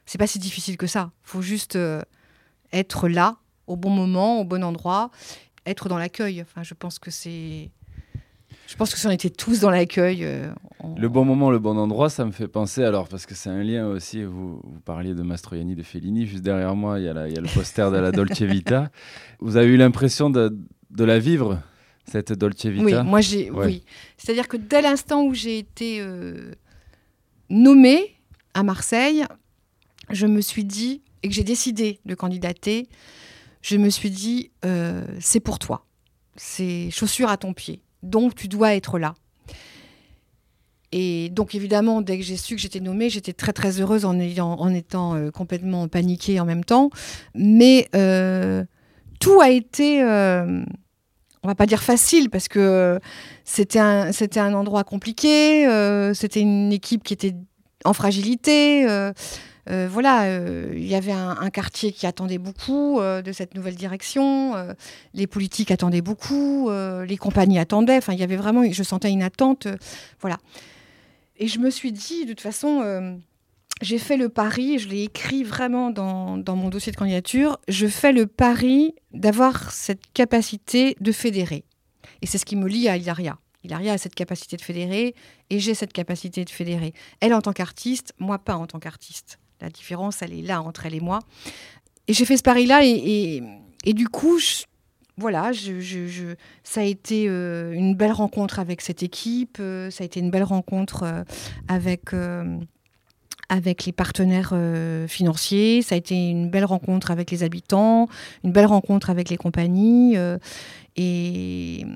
c'est pas si difficile que ça. Il faut juste être là au bon moment, au bon endroit, être dans l'accueil. Enfin, je pense que c'est. Je pense que si on était tous dans l'accueil. Euh, le bon moment, le bon endroit, ça me fait penser, alors, parce que c'est un lien aussi, vous, vous, parliez de Mastroianni, de Fellini, juste derrière moi, il y, a le poster de la Dolce Vita. vous avez eu l'impression de, la vivre, cette Dolce Vita? Oui, moi j'ai. Oui. C'est-à-dire que dès l'instant où j'ai été euh, nommée à Marseille, je me suis dit, et que j'ai décidé de candidater, je me suis dit, euh, c'est pour toi. C'est chaussure à ton pied. Donc, tu dois être là. Et donc, évidemment, dès que j'ai su que j'étais nommée, j'étais très, très heureuse en, étant euh, complètement paniquée en même temps. Mais euh, tout a été, on va pas dire facile, parce que c'était un endroit compliqué, c'était une équipe qui était en fragilité. Euh, voilà, euh, il y avait un, quartier qui attendait beaucoup euh, de cette nouvelle direction, les politiques attendaient beaucoup, les compagnies attendaient, enfin il y avait vraiment, je sentais une attente, voilà. Et je me suis dit, de toute façon, j'ai fait le pari, je l'ai écrit vraiment dans, dans, mon dossier de candidature, je fais le pari d'avoir cette capacité de fédérer. Et c'est ce qui me lie à Ilaria. Ilaria a cette capacité de fédérer et j'ai cette capacité de fédérer. Elle en tant qu'artiste, moi pas en tant qu'artiste. La différence, elle est là entre elle et moi. Et j'ai fait ce pari-là et, du coup, voilà, je, ça a été euh, une belle rencontre avec cette équipe, euh, ça a été une belle rencontre euh, avec, avec les partenaires financiers, ça a été une belle rencontre avec les habitants, une belle rencontre avec les compagnies. Et,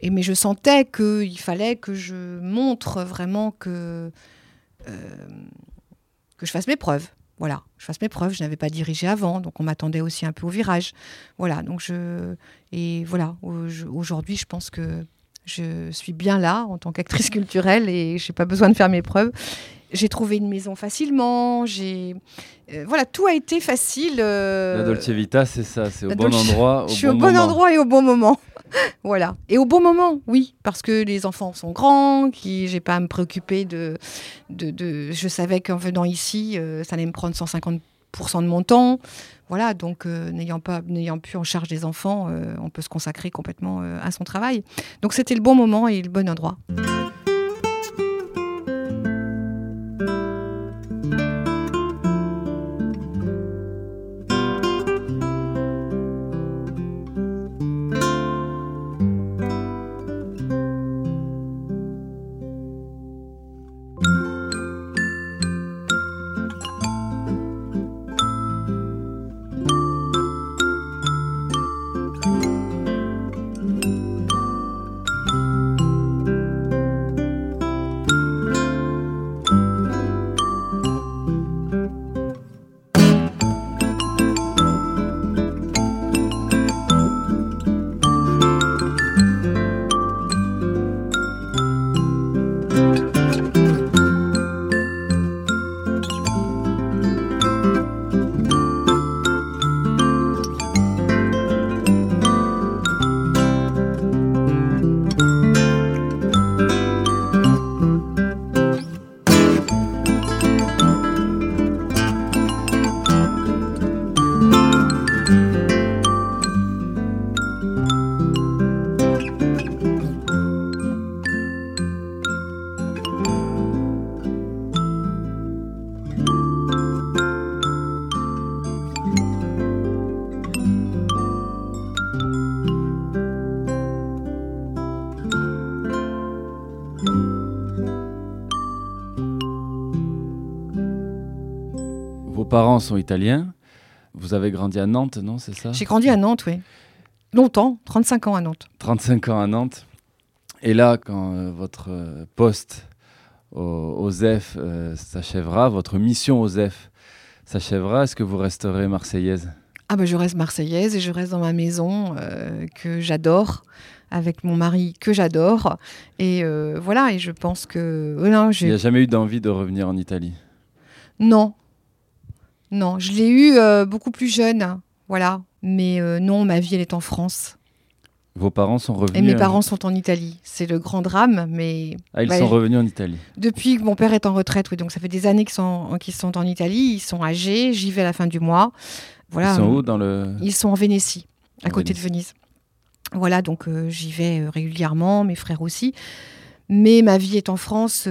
et, mais je sentais qu'il fallait que je montre vraiment que que je fasse mes preuves. Voilà, je fasse mes preuves. Je n'avais pas dirigé avant, donc on m'attendait aussi un peu au virage. Voilà, donc je. Et voilà, aujourd'hui, je pense que je suis bien là en tant qu'actrice culturelle et je n'ai pas besoin de faire mes preuves. J'ai trouvé une maison facilement. J'ai euh, voilà, tout a été facile. Euh, La Dolce Vita, c'est ça, c'est au bon endroit. Au je suis au bon endroit et au bon moment. voilà. Et au bon moment, oui, parce que les enfants sont grands, qui j'ai pas à me préoccuper de, de, Je savais qu'en venant ici, euh, ça allait me prendre 150% de mon temps. Voilà, donc n'ayant pas n'ayant plus en charge des enfants, on peut se consacrer complètement à son travail. Donc c'était le bon moment et le bon endroit. Parents sont italiens. Vous avez grandi à Nantes, non C'est ça? J'ai grandi à Nantes, oui. Longtemps, 35 ans à Nantes. 35 ans à Nantes. Et là, quand euh, votre euh, poste au, au ZEF euh, s'achèvera, votre mission au ZEF s'achèvera, est-ce que vous resterez marseillaise? Ah ben je reste marseillaise et je reste dans ma maison euh, que j'adore, avec mon mari que j'adore. Et euh, voilà, et je pense que... non, Il n'y a jamais eu d'envie de revenir en Italie? Non, non, je l'ai eu euh, beaucoup plus jeune, voilà. Mais euh, non, ma vie, elle est en France. Vos parents sont revenus Et mes parents sont en Italie. C'est le grand drame, mais Ah, ils bah, sont revenus en Italie. depuis que mon père est en retraite, oui, donc ça fait des années qu'ils sont, en Italie. Ils sont âgés, j'y vais à la fin du mois. Voilà. Ils sont où dans le... Ils sont en Vénétie, à En côté Vénétie. de Venise. Voilà, donc euh, j'y vais régulièrement, mes frères aussi. Mais ma vie est en France.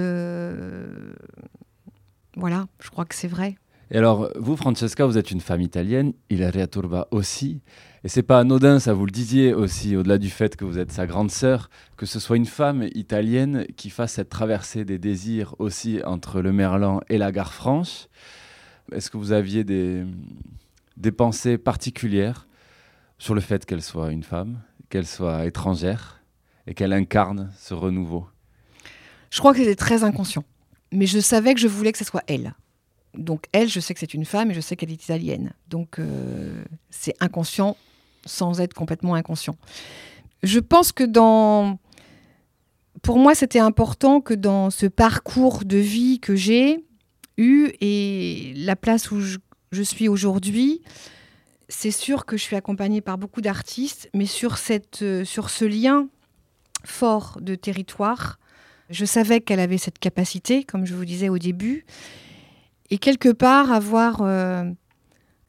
Voilà, je crois que c'est vrai. Et alors, vous, Francesca, vous êtes une femme italienne, Ilaria Turba aussi. Et c'est pas anodin, ça vous le disiez aussi, au-delà du fait que vous êtes sa grande sœur, que ce soit une femme italienne qui fasse cette traversée des désirs aussi entre le Merlan et la gare franche. Est-ce que vous aviez des, des pensées particulières sur le fait qu'elle soit une femme, qu'elle soit étrangère et qu'elle incarne ce renouveau? Je crois que c'était très inconscient. Mais je savais que je voulais que ce soit elle. Donc elle, je sais que c'est une femme et je sais qu'elle est italienne. Donc euh, c'est inconscient sans être complètement inconscient. Je pense que dans... Pour moi, c'était important que dans ce parcours de vie que j'ai eu et la place où je, suis aujourd'hui, c'est sûr que je suis accompagnée par beaucoup d'artistes, mais sur, cette, euh, sur ce lien fort de territoire, je savais qu'elle avait cette capacité, comme je vous disais au début, et quelque part avoir euh,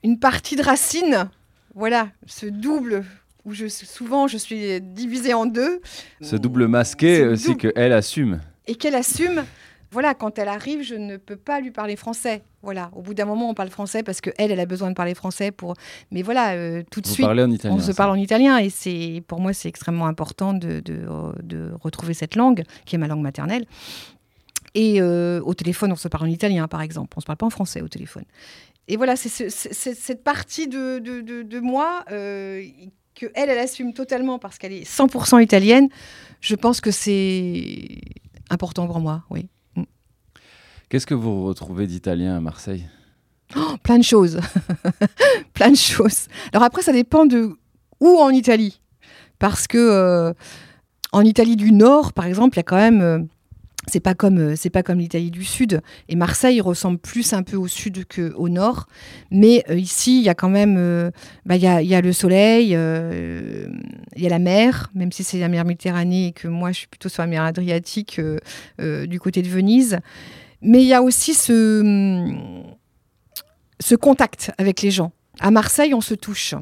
une partie de racine, voilà, ce double où je, souvent je suis divisée en deux. Ce double masqué Ce aussi double- qu'elle assume. Et qu'elle assume, voilà, quand elle arrive, je ne peux pas lui parler français. Voilà, au bout d'un moment, on parle français parce que elle, elle a besoin de parler français pour. Mais voilà, euh, tout de Vous suite, en italien. on se parle en italien et c'est pour moi c'est extrêmement important de, de, de retrouver cette langue qui est ma langue maternelle. Et euh, au téléphone, on se parle en italien, par exemple. On ne se parle pas en français au téléphone. Et voilà, c'est ce- c'est- c'est cette partie de, de, de- de moi euh, que elle, elle assume totalement parce qu'elle est 100% italienne. Je pense que c'est important pour moi, oui. Qu'est-ce que vous retrouvez d'italien à Marseille? Oh, plein de choses. plein de choses. Alors après, ça dépend de où en Italie. Parce que euh, en Italie du Nord, par exemple, il y a quand même. C'est pas comme euh, c'est pas comme l'Italie du Sud et Marseille ressemble plus un peu au sud qu'au nord mais euh, ici il y a quand même euh, bah, y, a, le soleil il y a la mer même si c'est la mer Méditerranée et que moi je suis plutôt sur la mer Adriatique du côté de Venise mais il y a aussi ce ce contact avec les gens. À Marseille, on se touche.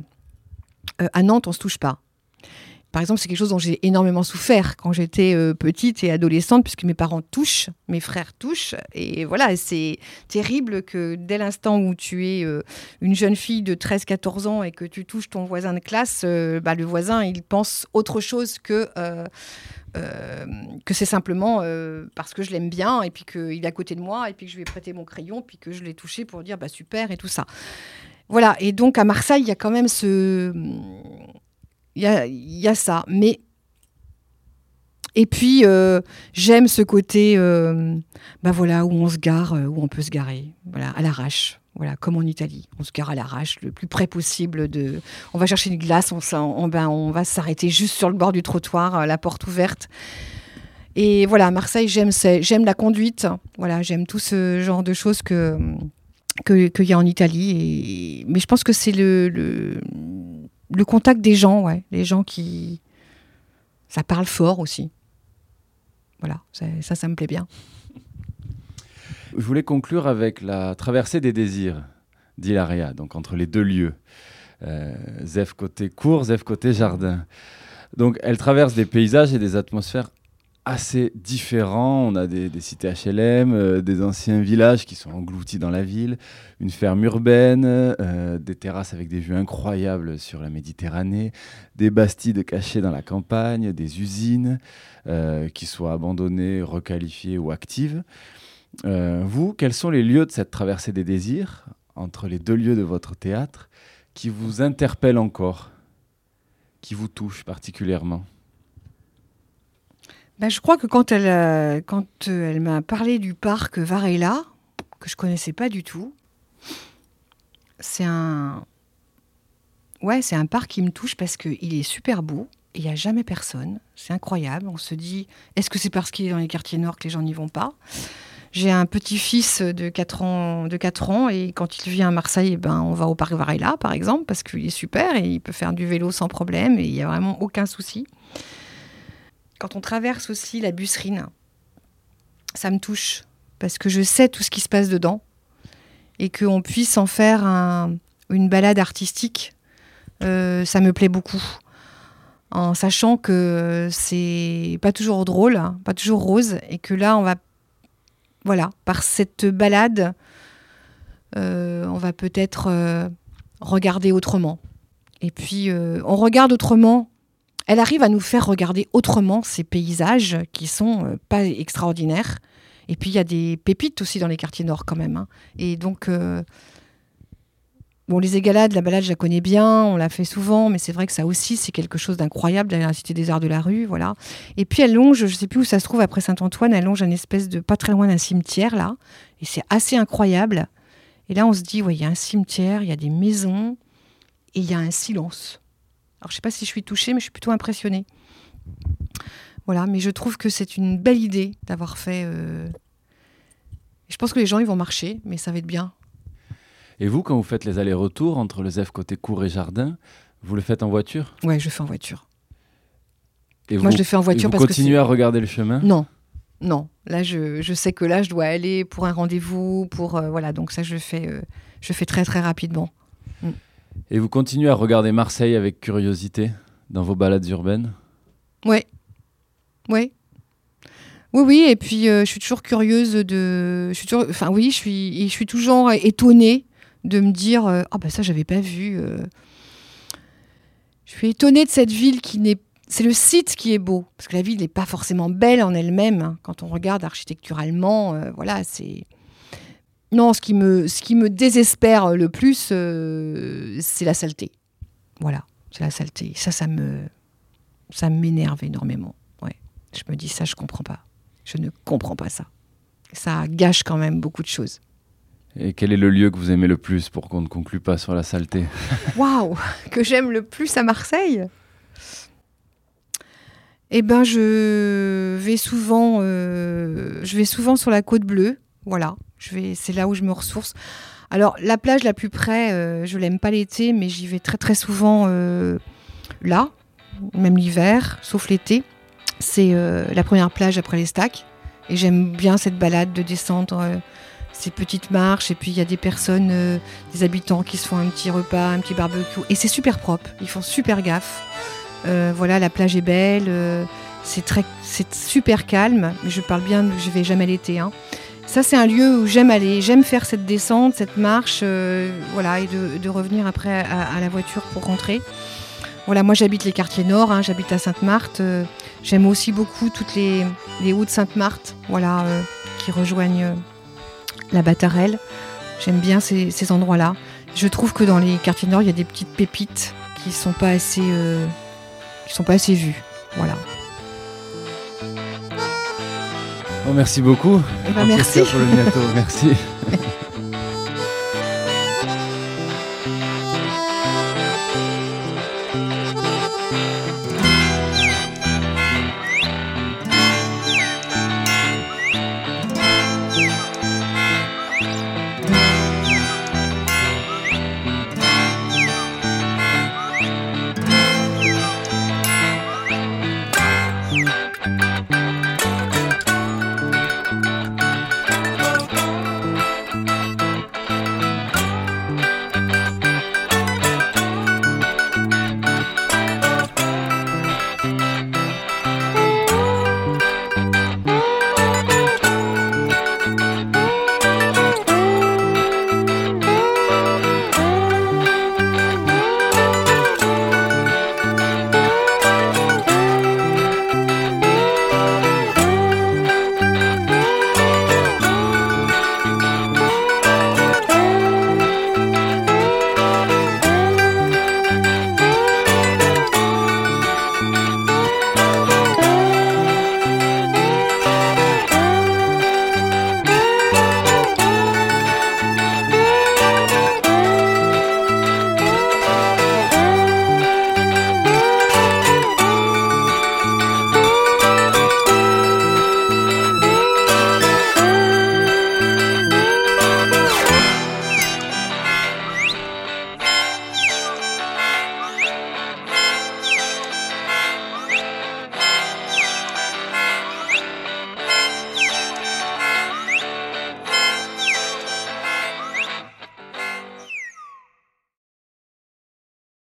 À Nantes, on se touche pas. Par exemple, c'est quelque chose dont j'ai énormément souffert quand j'étais euh, petite et adolescente, puisque mes parents touchent, mes frères touchent. Et voilà, c'est terrible que dès l'instant où tu es euh, une jeune fille de 13-14 ans et que tu touches ton voisin de classe, euh, bah, le voisin, il pense autre chose que... que c'est simplement parce que je l'aime bien et puis qu'il est à côté de moi et puis que je lui ai prêté mon crayon puis que je l'ai touché pour dire bah super et tout ça. Voilà, et donc à Marseille, il y a quand même ce... Il y a, ça, mais... Et puis, euh, j'aime ce côté, euh, bah voilà, où on se gare, euh, où on peut se garer, voilà, à l'arrache. Voilà, comme en Italie, on se gare à l'arrache, le plus près possible de. On va chercher une glace, on, ben, on va s'arrêter juste sur le bord du trottoir, euh, la porte ouverte. Et voilà, Marseille, j'aime j'aime la conduite. Voilà, j'aime tout ce genre de choses que qu'il y a en Italie. Mais je pense que c'est le le contact des gens, ouais, les gens qui ça parle fort aussi. Voilà, ça, ça, me plaît bien. Je voulais conclure avec la traversée des désirs d'Hilaria, donc entre les deux lieux. Euh, Zef côté cour, Zef côté jardin. Donc elle traverse des paysages et des atmosphères assez différents. On a des, cités HLM, euh, des anciens villages qui sont engloutis dans la ville, une ferme urbaine, euh, des terrasses avec des vues incroyables sur la Méditerranée, des bastides cachées dans la campagne, des usines euh, qui soient abandonnées, requalifiées ou actives. Vous, quels sont les lieux de cette traversée des désirs entre les deux lieux de votre théâtre qui vous interpelle encore, qui vous touche particulièrement? Ben, Je crois que quand elle, euh, euh, elle m'a parlé du parc Varela, que je connaissais pas du tout, c'est un, ouais, c'est un parc qui me touche parce qu'il est super beau. Il n'y a jamais personne. C'est incroyable. On se dit, est-ce que c'est parce qu'il est dans les quartiers nord que les gens n'y vont pas? J'ai un petit-fils de 4 ans, de 4 ans et quand il vient à Marseille, eh ben, on va au parc Varela, par exemple, parce qu'il est super et il peut faire du vélo sans problème et il n'y a vraiment aucun souci. Quand on traverse aussi la Busserine, ça me touche parce que je sais tout ce qui se passe dedans et qu'on puisse en faire une balade artistique, euh, ça me plaît beaucoup en sachant que c'est pas toujours drôle, hein, pas toujours rose, et que là, on va, voilà, par cette balade, euh, on va peut-être euh, regarder autrement. Et puis, on regarde autrement. Elle arrive à nous faire regarder autrement ces paysages qui sont pas extraordinaires. Et puis, il y a des pépites aussi dans les quartiers nord quand même. Hein. Et donc, Bon, les égalades, la balade, je la connais bien, on l'a fait souvent, mais c'est vrai que ça aussi, c'est quelque chose d'incroyable derrière la Cité des Arts de la rue, voilà. Et puis elle longe, je sais plus où ça se trouve après Saint-Antoine, elle longe un espèce de, pas très loin d'un cimetière, là, et c'est assez incroyable. Et là, on se dit, ouais, il y a un cimetière, il y a des maisons, et il y a un silence. Alors, je sais pas si je suis touchée, mais je suis plutôt impressionnée. Voilà, mais je trouve que c'est une belle idée d'avoir fait. Euh, je pense que les gens, ils vont marcher, mais ça va être bien. Et vous, quand vous faites les allers-retours entre le ZEF côté cour et jardin, vous le faites en voiture? Ouais, je le fais en voiture. Et Moi, je le fais en voiture parce que. Vous continuez à regarder le chemin? Non, non. Là, je, je, sais que là, je dois aller pour un rendez-vous, pour euh, voilà. Donc ça, je fais, euh, je fais très très rapidement. Et vous continuez à regarder Marseille avec curiosité dans vos balades urbaines Oui, oui. Oui, oui, et puis euh, je suis toujours curieuse de. Je suis toujours... Enfin, oui, je suis, je suis toujours étonnée de me dire euh, ah ben ça j'avais pas vu. Euh. Je suis étonnée de cette ville qui n'est c'est le site qui est beau parce que la ville n'est pas forcément belle en elle-même hein. quand on regarde architecturalement euh, voilà c'est non ce qui me ce qui me désespère le plus c'est la saleté. Voilà c'est la saleté. Ça ça me ça m'énerve énormément. Ouais. Je me dis ça je comprends pas. Je ne comprends pas ça. Ça gâche quand même beaucoup de choses. Et quel est le lieu que vous aimez le plus pour qu'on ne conclue pas sur la saleté Waouh Que j'aime le plus à Marseille? Eh ben, je vais souvent, euh, je vais souvent sur la côte bleue. Voilà, je vais, c'est là où je me ressource. Alors, la plage la plus près, euh, je l'aime pas l'été, mais j'y vais très très souvent euh, là, même l'hiver, sauf l'été. C'est la première plage après les stacks. Et j'aime bien cette balade de descendre ces petites marches et puis il y a des personnes, euh, des habitants qui se font un petit repas, un petit barbecue et c'est super propre. Ils font super gaffe. Euh, voilà, la plage est belle, euh, c'est c'est super calme. Je parle bien, je vais jamais l'été. Hein. Ça c'est un lieu où j'aime aller, j'aime faire cette descente, cette marche, voilà, et de, revenir après à, la voiture pour rentrer. Voilà, moi j'habite les quartiers nord, hein, j'habite à Sainte-Marthe. j'aime aussi beaucoup toutes les, les hauts de Sainte-Marthe, voilà, qui rejoignent la Batarelle. J'aime bien ces, endroits-là. Je trouve que dans les quartiers nord, il y a des petites pépites qui sont pas assez, euh, sont pas assez vues. Voilà. Merci beaucoup. Eh ben, merci. Pour le gâteau. Merci.